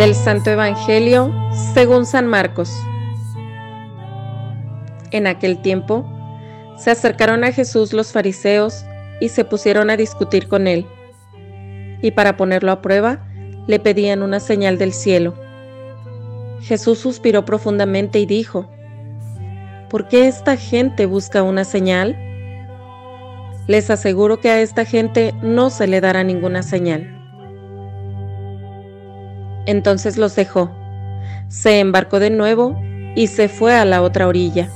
Del Santo Evangelio según San Marcos. En aquel tiempo se acercaron a Jesús los fariseos y se pusieron a discutir con él. Y para ponerlo a prueba, le pedían una señal del cielo. Jesús suspiró profundamente y dijo, ¿por qué esta gente busca una señal? Les aseguro que a esta gente no se le dará ninguna señal. Entonces los dejó, se embarcó de nuevo y se fue a la otra orilla.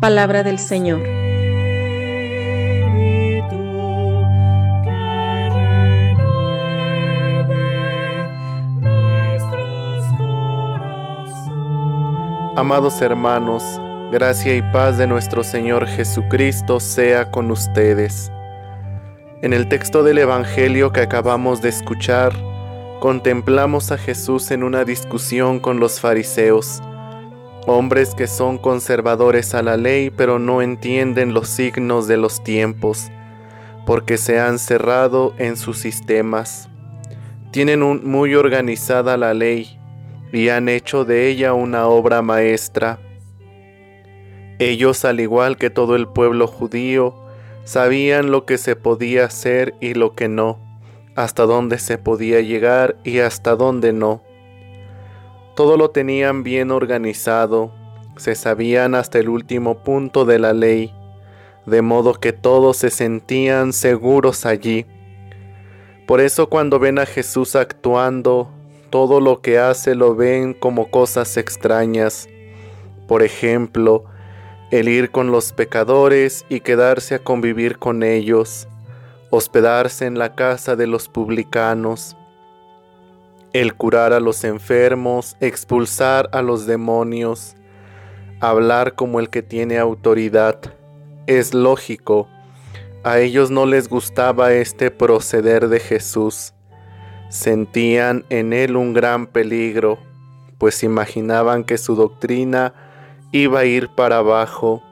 Palabra del Señor. Amados hermanos, gracia y paz de nuestro Señor Jesucristo sea con ustedes. En el texto del Evangelio que acabamos de escuchar, contemplamos a Jesús en una discusión con los fariseos, hombres que son conservadores a la ley pero no entienden los signos de los tiempos, porque se han cerrado en sus sistemas. Tienen muy organizada la ley, y han hecho de ella una obra maestra. Ellos, al igual que todo el pueblo judío, sabían lo que se podía hacer y lo que no, hasta dónde se podía llegar y hasta dónde no. Todo lo tenían bien organizado, se sabían hasta el último punto de la ley, de modo que todos se sentían seguros allí. Por eso cuando ven a Jesús actuando, todo lo que hace lo ven como cosas extrañas. Por ejemplo, el ir con los pecadores y quedarse a convivir con ellos, hospedarse en la casa de los publicanos, el curar a los enfermos, expulsar a los demonios, hablar como el que tiene autoridad. Es lógico, a ellos no les gustaba este proceder de Jesús. Sentían en él un gran peligro, pues imaginaban que su doctrina iba a ir para abajo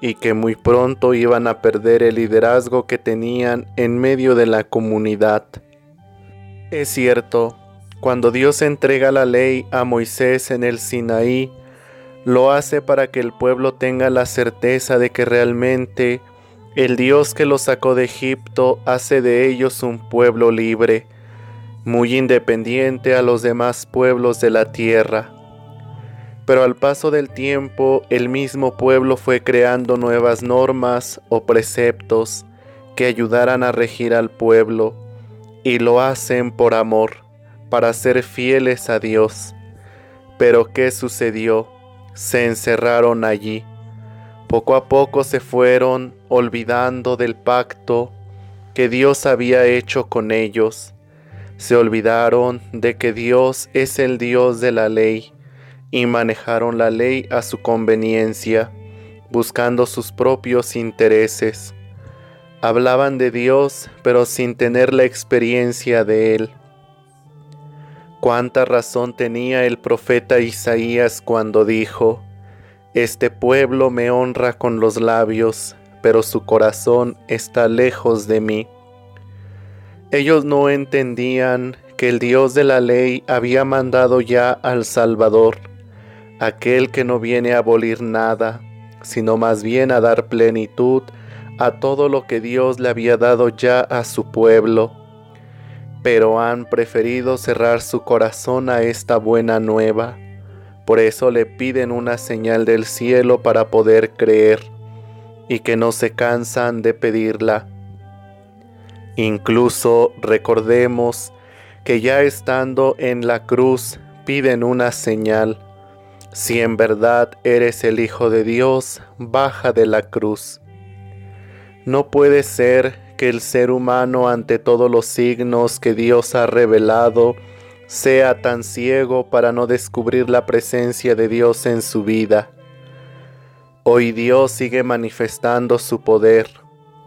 y que muy pronto iban a perder el liderazgo que tenían en medio de la comunidad. Es cierto, cuando Dios entrega la ley a Moisés en el Sinaí, lo hace para que el pueblo tenga la certeza de que realmente el Dios que los sacó de Egipto hace de ellos un pueblo libre muy independiente a los demás pueblos de la tierra. Pero al paso del tiempo el mismo pueblo fue creando nuevas normas o preceptos que ayudaran a regir al pueblo, y lo hacen por amor, para ser fieles a Dios. Pero ¿qué sucedió? Se encerraron allí. Poco a poco se fueron olvidando del pacto que Dios había hecho con ellos se olvidaron de que Dios es el Dios de la ley y manejaron la ley a su conveniencia, buscando sus propios intereses. Hablaban de Dios, pero sin tener la experiencia de Él. Cuánta razón tenía el profeta Isaías cuando dijo, Este pueblo me honra con los labios, pero su corazón está lejos de mí. Ellos no entendían que el Dios de la ley había mandado ya al Salvador, aquel que no viene a abolir nada, sino más bien a dar plenitud a todo lo que Dios le había dado ya a su pueblo. Pero han preferido cerrar su corazón a esta buena nueva. Por eso le piden una señal del cielo para poder creer, y que no se cansan de pedirla Incluso recordemos que ya estando en la cruz piden una señal. Si en verdad eres el Hijo de Dios, baja de la cruz. No puede ser que el ser humano ante todos los signos que Dios ha revelado sea tan ciego para no descubrir la presencia de Dios en su vida. Hoy Dios sigue manifestando su poder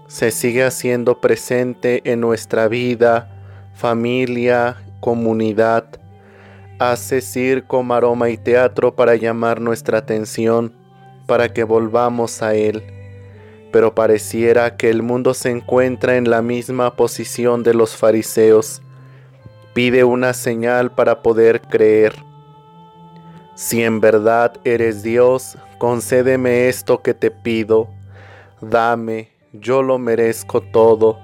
se sigue haciendo presente en nuestra vida, familia, comunidad. Hace circo, maroma y teatro para llamar nuestra atención, para que volvamos a Él. Pero pareciera que el mundo se encuentra en la misma posición de los fariseos, Pide una señal para poder creer. Si en verdad eres Dios, concédeme esto que te pido. Dame, yo lo merezco todo.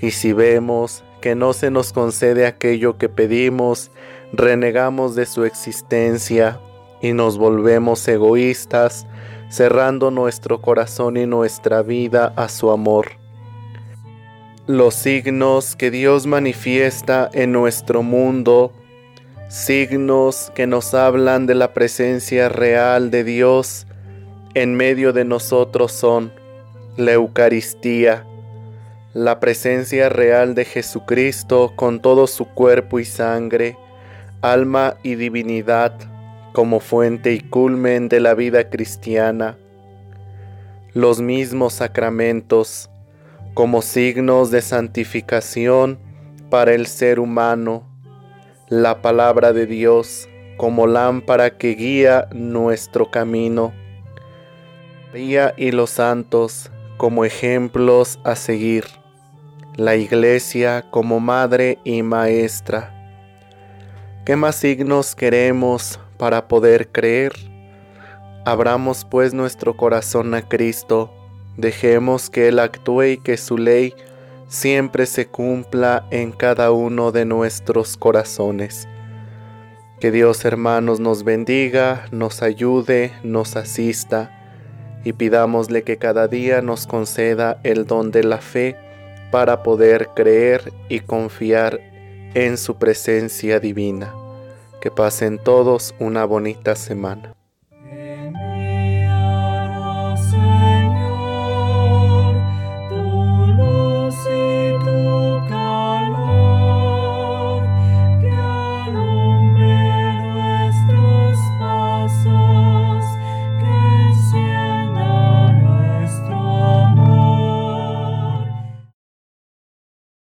Y si vemos que no se nos concede aquello que pedimos, renegamos de su existencia y nos volvemos egoístas, cerrando nuestro corazón y nuestra vida a su amor. Los signos que Dios manifiesta en nuestro mundo, signos que nos hablan de la presencia real de Dios en medio de nosotros son la Eucaristía, la presencia real de Jesucristo con todo su cuerpo y sangre, alma y divinidad como fuente y culmen de la vida cristiana, los mismos sacramentos como signos de santificación para el ser humano, la palabra de Dios como lámpara que guía nuestro camino, María y los santos como ejemplos a seguir, la iglesia como madre y maestra. ¿Qué más signos queremos para poder creer? Abramos pues nuestro corazón a Cristo, dejemos que Él actúe y que su ley siempre se cumpla en cada uno de nuestros corazones. Que Dios hermanos nos bendiga, nos ayude, nos asista y pidámosle que cada día nos conceda el don de la fe para poder creer y confiar en su presencia divina. Que pasen todos una bonita semana.